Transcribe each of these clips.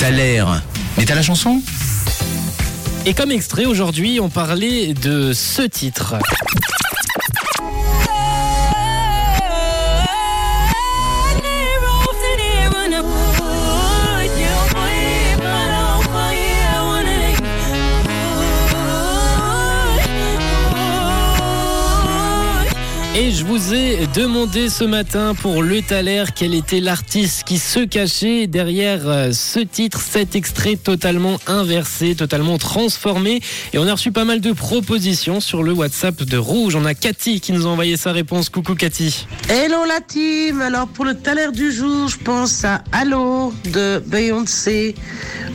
T'as l'air. Mais t'as la chanson? Et comme extrait, aujourd'hui, on parlait de ce titre. Et je vous ai demandé ce matin pour Le Thaler quel était l'artiste qui se cachait derrière euh, ce titre, cet extrait totalement inversé, totalement transformé. Et on a reçu pas mal de propositions sur le WhatsApp de Rouge. On a Cathy qui nous a envoyé sa réponse. Coucou Cathy. Hello la team, alors pour le taler du jour, je pense à Allo de Beyoncé.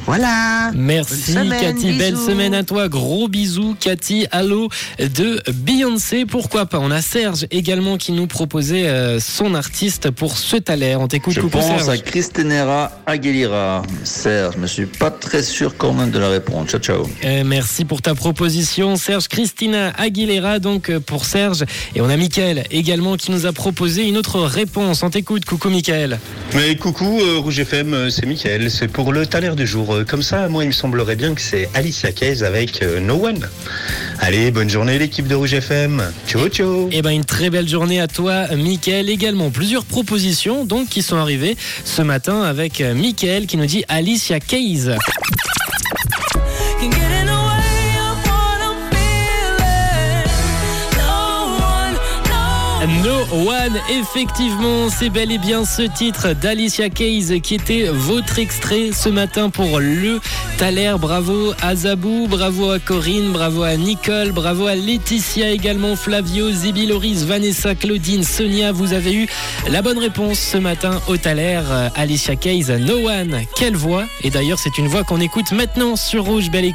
Voilà. Merci semaine, Cathy, belle semaine à toi. Gros bisous Cathy. Allô de Beyoncé. Pourquoi pas? On a Serge également qui nous proposait euh, son artiste pour ce Thaler. On t'écoute. Je Coucou pense Serge. à Christenera Aguilera. Serge, je me suis pas très sûr quand même de la réponse. Ciao, ciao. Euh, merci pour ta proposition, Serge Christina Aguilera, donc euh, pour Serge. Et on a Mickaël également qui nous a proposé une autre réponse. On t'écoute, coucou Mickaël. Mais coucou, euh, Rouge FM, c'est Mickaël. C'est pour le taler du jour. Comme ça, moi, il me semblerait bien que c'est Alicia Keys avec euh, No One. Allez, bonne journée, l'équipe de Rouge FM. Ciao, ciao. Eh ben une très belle journée à toi, Mickaël. Également plusieurs propositions donc qui sont arrivées ce matin avec euh, Mickaël qui nous dit Alicia Keys. No One, effectivement, c'est bel et bien ce titre d'Alicia Keys qui était votre extrait ce matin pour le Thaler. Bravo à Zabou, bravo à Corinne, bravo à Nicole, bravo à Laetitia également, Flavio, Zibi, Loris, Vanessa, Claudine, Sonia. Vous avez eu la bonne réponse ce matin au Thaler. Alicia Keys, No One, quelle voix Et d'ailleurs, c'est une voix qu'on écoute maintenant sur Rouge. Belle écoute.